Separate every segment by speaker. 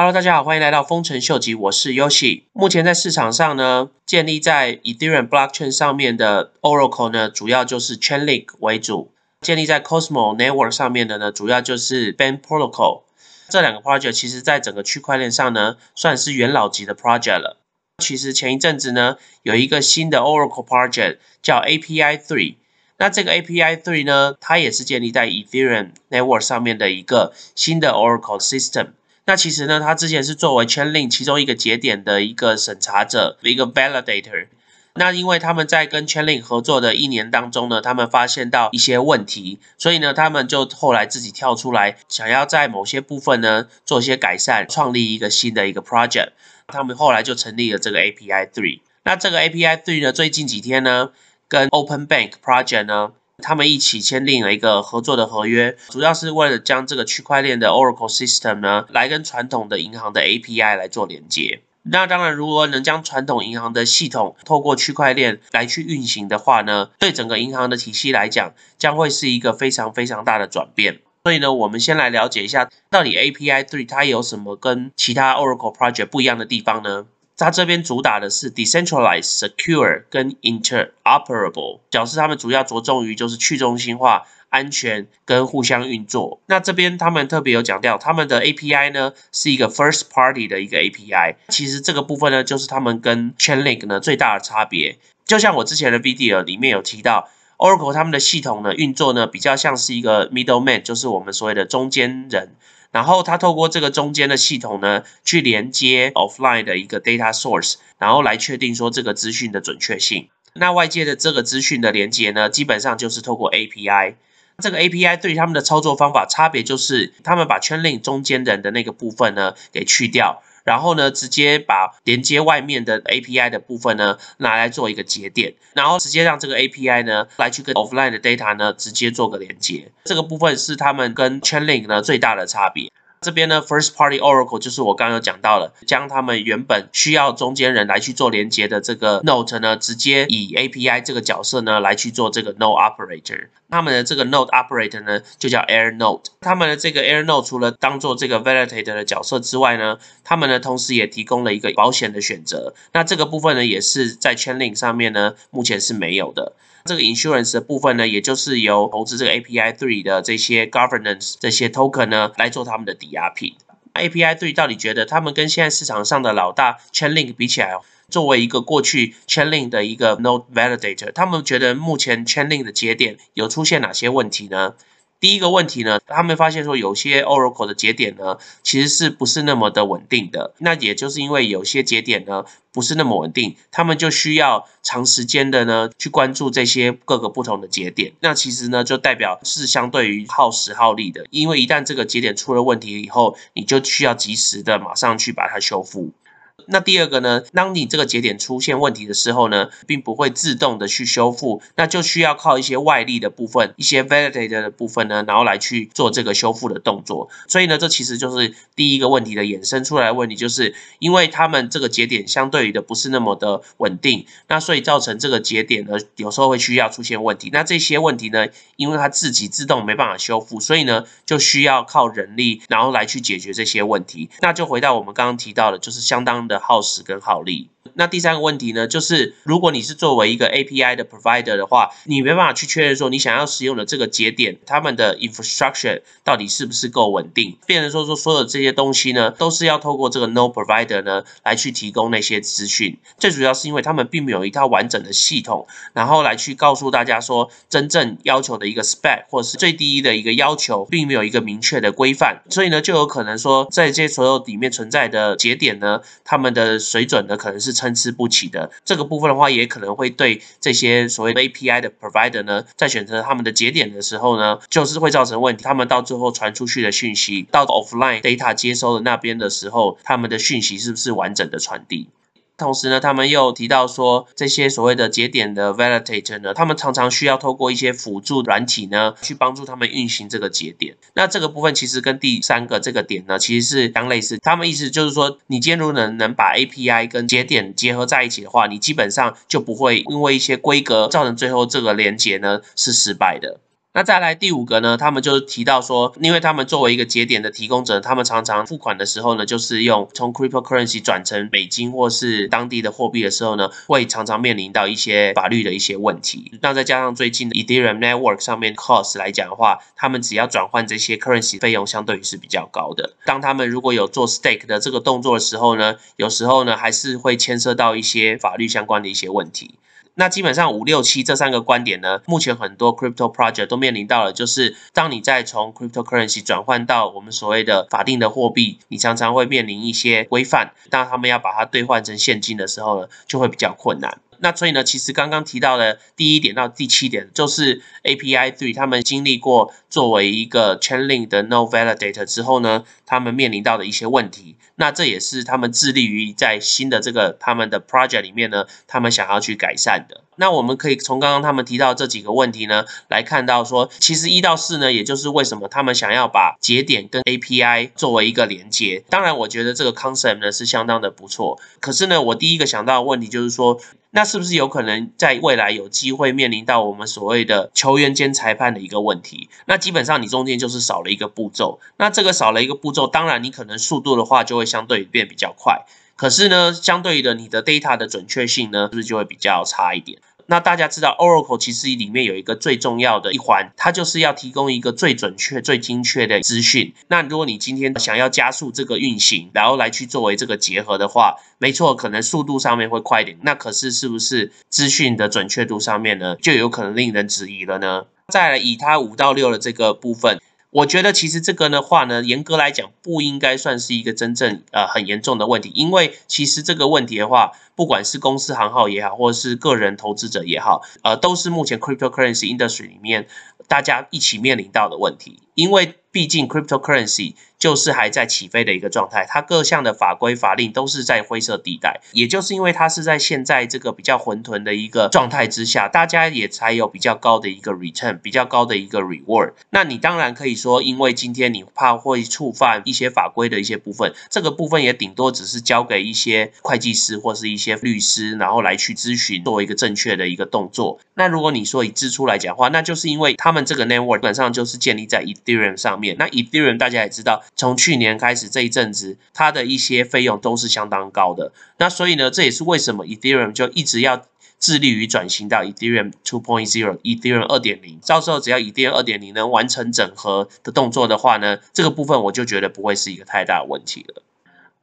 Speaker 1: Hello，大家好，欢迎来到丰臣秀吉，我是 Yoshi。目前在市场上呢，建立在 Ethereum Blockchain 上面的 Oracle 呢，主要就是 Chainlink 为主；建立在 Cosmo Network 上面的呢，主要就是 Band Protocol。这两个 project 其实在整个区块链上呢，算是元老级的 project 了。其实前一阵子呢，有一个新的 Oracle project 叫 API Three。那这个 API Three 呢，它也是建立在 Ethereum Network 上面的一个新的 Oracle System。那其实呢，他之前是作为 Chainlink 其中一个节点的一个审查者，一个 Validator。那因为他们在跟 Chainlink 合作的一年当中呢，他们发现到一些问题，所以呢，他们就后来自己跳出来，想要在某些部分呢做一些改善，创立一个新的一个 project。他们后来就成立了这个 API Three。那这个 API Three 呢，最近几天呢，跟 Open Bank Project 呢。他们一起签订了一个合作的合约，主要是为了将这个区块链的 Oracle System 呢，来跟传统的银行的 API 来做连接。那当然，如果能将传统银行的系统透过区块链来去运行的话呢，对整个银行的体系来讲，将会是一个非常非常大的转变。所以呢，我们先来了解一下，到底 API Three 它有什么跟其他 Oracle Project 不一样的地方呢？它这边主打的是 decentralized, secure 跟 interoperable，表示他们主要着重于就是去中心化、安全跟互相运作。那这边他们特别有强调，他们的 API 呢是一个 first party 的一个 API。其实这个部分呢，就是他们跟 Chainlink 呢最大的差别。就像我之前的 video 里面有提到，Oracle 他们的系统呢运作呢比较像是一个 middleman，就是我们所谓的中间人。然后它透过这个中间的系统呢，去连接 offline 的一个 data source，然后来确定说这个资讯的准确性。那外界的这个资讯的连接呢，基本上就是透过 API。这个 API 对他们的操作方法差别就是，他们把 Chainlink 中间人的那个部分呢给去掉。然后呢，直接把连接外面的 API 的部分呢，拿来做一个节点，然后直接让这个 API 呢，来去跟 offline 的 data 呢，直接做个连接。这个部分是他们跟 Chainlink 呢最大的差别。这边呢，First Party Oracle 就是我刚刚讲到了，将他们原本需要中间人来去做连接的这个 Node 呢，直接以 API 这个角色呢来去做这个 Node Operator。他们的这个 Node Operator 呢就叫 Air Node。他们的这个 Air Node 除了当做这个 Validator 的角色之外呢，他们呢同时也提供了一个保险的选择。那这个部分呢也是在 Chainlink 上面呢目前是没有的。这个 insurance 的部分呢，也就是由投资这个 API three 的这些 governance 这些 token 呢来做他们的抵押品。API three 到底觉得他们跟现在市场上的老大 Chainlink 比起来，作为一个过去 Chainlink 的一个 node validator，他们觉得目前 Chainlink 的节点有出现哪些问题呢？第一个问题呢，他们发现说有些 Oracle 的节点呢，其实是不是那么的稳定的。那也就是因为有些节点呢不是那么稳定，他们就需要长时间的呢去关注这些各个不同的节点。那其实呢就代表是相对于耗时耗力的，因为一旦这个节点出了问题以后，你就需要及时的马上去把它修复。那第二个呢？当你这个节点出现问题的时候呢，并不会自动的去修复，那就需要靠一些外力的部分，一些 validator 的部分呢，然后来去做这个修复的动作。所以呢，这其实就是第一个问题的衍生出来的问题，就是因为他们这个节点相对于的不是那么的稳定，那所以造成这个节点呢，有时候会需要出现问题。那这些问题呢，因为它自己自动没办法修复，所以呢，就需要靠人力，然后来去解决这些问题。那就回到我们刚刚提到的，就是相当。的耗时跟耗力。那第三个问题呢，就是如果你是作为一个 API 的 provider 的话，你没办法去确认说你想要使用的这个节点，他们的 infrastructure 到底是不是够稳定。变成说说所有这些东西呢，都是要透过这个 no provider 呢来去提供那些资讯。最主要是因为他们并没有一套完整的系统，然后来去告诉大家说真正要求的一个 spec 或是最低的一个要求，并没有一个明确的规范，所以呢就有可能说在这些所有里面存在的节点呢，他他们的水准呢可能是。参差不齐的这个部分的话，也可能会对这些所谓的 API 的 provider 呢，在选择他们的节点的时候呢，就是会造成问题。他们到最后传出去的讯息，到 offline data 接收的那边的时候，他们的讯息是不是完整的传递？同时呢，他们又提到说，这些所谓的节点的 validator 呢，他们常常需要透过一些辅助软体呢，去帮助他们运行这个节点。那这个部分其实跟第三个这个点呢，其实是相类似。他们意思就是说，你今天如能能把 API 跟节点结合在一起的话，你基本上就不会因为一些规格造成最后这个连接呢是失败的。那再来第五个呢？他们就提到说，因为他们作为一个节点的提供者，他们常常付款的时候呢，就是用从 cryptocurrency 转成美金或是当地的货币的时候呢，会常常面临到一些法律的一些问题。那再加上最近的 Ethereum Network 上面 cost 来讲的话，他们只要转换这些 currency 费用，相对于是比较高的。当他们如果有做 stake 的这个动作的时候呢，有时候呢还是会牵涉到一些法律相关的一些问题。那基本上五六七这三个观点呢，目前很多 crypto project 都面临到了，就是当你在从 cryptocurrency 转换到我们所谓的法定的货币，你常常会面临一些规范，当他们要把它兑换成现金的时候呢，就会比较困难。那所以呢，其实刚刚提到的第一点到第七点，就是 API Three 他们经历过作为一个 Chainlink 的 No Validator 之后呢，他们面临到的一些问题。那这也是他们致力于在新的这个他们的 project 里面呢，他们想要去改善的。那我们可以从刚刚他们提到这几个问题呢，来看到说，其实一到四呢，也就是为什么他们想要把节点跟 API 作为一个连接。当然，我觉得这个 concept 呢是相当的不错。可是呢，我第一个想到的问题就是说，那是不是有可能在未来有机会面临到我们所谓的球员兼裁判的一个问题？那基本上你中间就是少了一个步骤。那这个少了一个步骤，当然你可能速度的话就会相对变比较快。可是呢，相对的你的 data 的准确性呢，是不是就会比较差一点？那大家知道，Oracle 其实里面有一个最重要的一环，它就是要提供一个最准确、最精确的资讯。那如果你今天想要加速这个运行，然后来去作为这个结合的话，没错，可能速度上面会快一点。那可是是不是资讯的准确度上面呢，就有可能令人质疑了呢？再来以它五到六的这个部分。我觉得其实这个的话呢，严格来讲不应该算是一个真正呃很严重的问题，因为其实这个问题的话，不管是公司行号也好，或者是个人投资者也好，呃，都是目前 cryptocurrency industry 里面大家一起面临到的问题，因为毕竟 cryptocurrency。就是还在起飞的一个状态，它各项的法规法令都是在灰色地带，也就是因为它是在现在这个比较混沌的一个状态之下，大家也才有比较高的一个 return，比较高的一个 reward。那你当然可以说，因为今天你怕会触犯一些法规的一些部分，这个部分也顶多只是交给一些会计师或是一些律师，然后来去咨询，作为一个正确的一个动作。那如果你说以支出来讲话，那就是因为他们这个 network 基本上就是建立在一 Ethereum 上面，那 Ethereum 大家也知道。从去年开始这一阵子，它的一些费用都是相当高的。那所以呢，这也是为什么 Ethereum 就一直要致力于转型到 Ethereum 2.0、Ethereum 2.0。到时候只要 Ethereum 2.0能完成整合的动作的话呢，这个部分我就觉得不会是一个太大的问题了。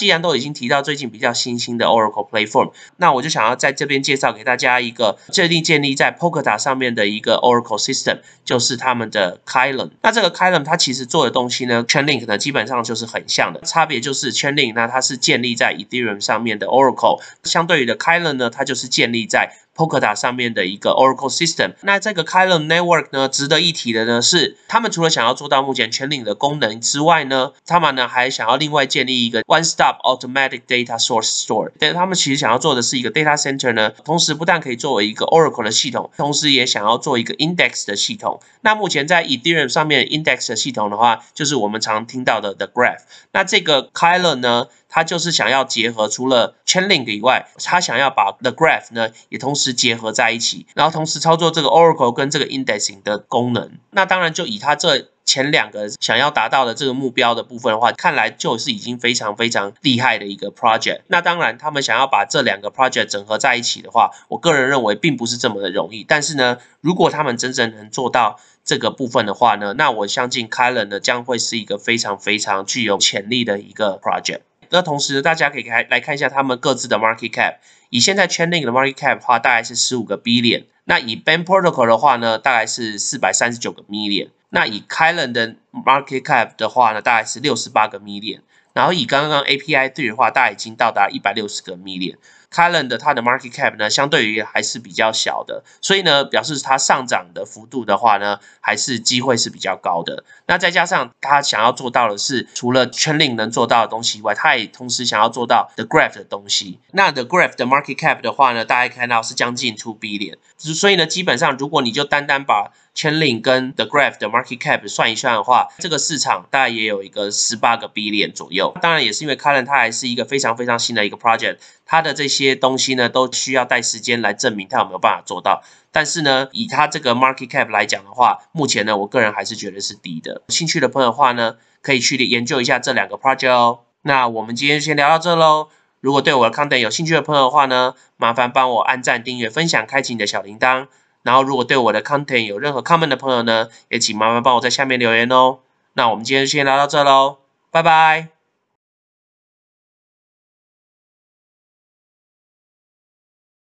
Speaker 1: 既然都已经提到最近比较新兴的 Oracle Platform，那我就想要在这边介绍给大家一个最近建立在 Polkadot 上面的一个 Oracle System，就是他们的 Kylon。那这个 Kylon 它其实做的东西呢，Chainlink 呢基本上就是很像的，差别就是 Chainlink 那它是建立在 Ethereum 上面的 Oracle，相对于的 Kylon 呢，它就是建立在 Polkadot 上面的一个 Oracle System，那这个 Kylon Network 呢，值得一提的呢是，他们除了想要做到目前全领的功能之外呢，他们呢还想要另外建立一个 One Stop Automatic Data Source Store。但他们其实想要做的是一个 Data Center 呢，同时不但可以作为一个 Oracle 的系统，同时也想要做一个 Index 的系统。那目前在 Ethereum 上面 Index 的系统的话，就是我们常听到的 The Graph。那这个 Kylon 呢？他就是想要结合除了 Chainlink 以外，他想要把 The Graph 呢也同时结合在一起，然后同时操作这个 Oracle 跟这个 Indexing 的功能。那当然就以他这前两个想要达到的这个目标的部分的话，看来就是已经非常非常厉害的一个 project。那当然他们想要把这两个 project 整合在一起的话，我个人认为并不是这么的容易。但是呢，如果他们真正能做到这个部分的话呢，那我相信 k y l a n 呢将会是一个非常非常具有潜力的一个 project。那同时，大家可以来来看一下他们各自的 market cap。以现在 Chainlink 的 market cap 的话，大概是十五个 billion。那以 Band Protocol 的话呢，大概是四百三十九个 million。那以 k y l a n 的 market cap 的话呢，大概是六十八个 million。然后以刚刚 API 对的话，大概已经到达一百六十个 million。Calend 它的 market cap 呢，相对于还是比较小的，所以呢，表示它上涨的幅度的话呢，还是机会是比较高的。那再加上它想要做到的是，除了 Chainlink 能做到的东西以外，它也同时想要做到 The Graph 的东西。那 The Graph 的 market cap 的话呢，大家看到是将近 two billion。所以呢，基本上如果你就单单把 Chainlink 跟 The Graph 的 market cap 算一算的话，这个市场大概也有一个十八个 billion 左右。当然也是因为 Kylon 它还是一个非常非常新的一个 project，它的这些东西呢，都需要带时间来证明它有没有办法做到。但是呢，以它这个 market cap 来讲的话，目前呢，我个人还是觉得是低的。有兴趣的朋友的话呢，可以去研究一下这两个 project 哦。那我们今天就先聊到这喽。如果对我的 content 有兴趣的朋友的话呢，麻烦帮我按赞、订阅、分享、开启你的小铃铛。然后，如果对我的 content 有任何 comment 的朋友呢，也请麻烦帮我在下面留言哦。那我们今天就先聊到这喽，拜拜。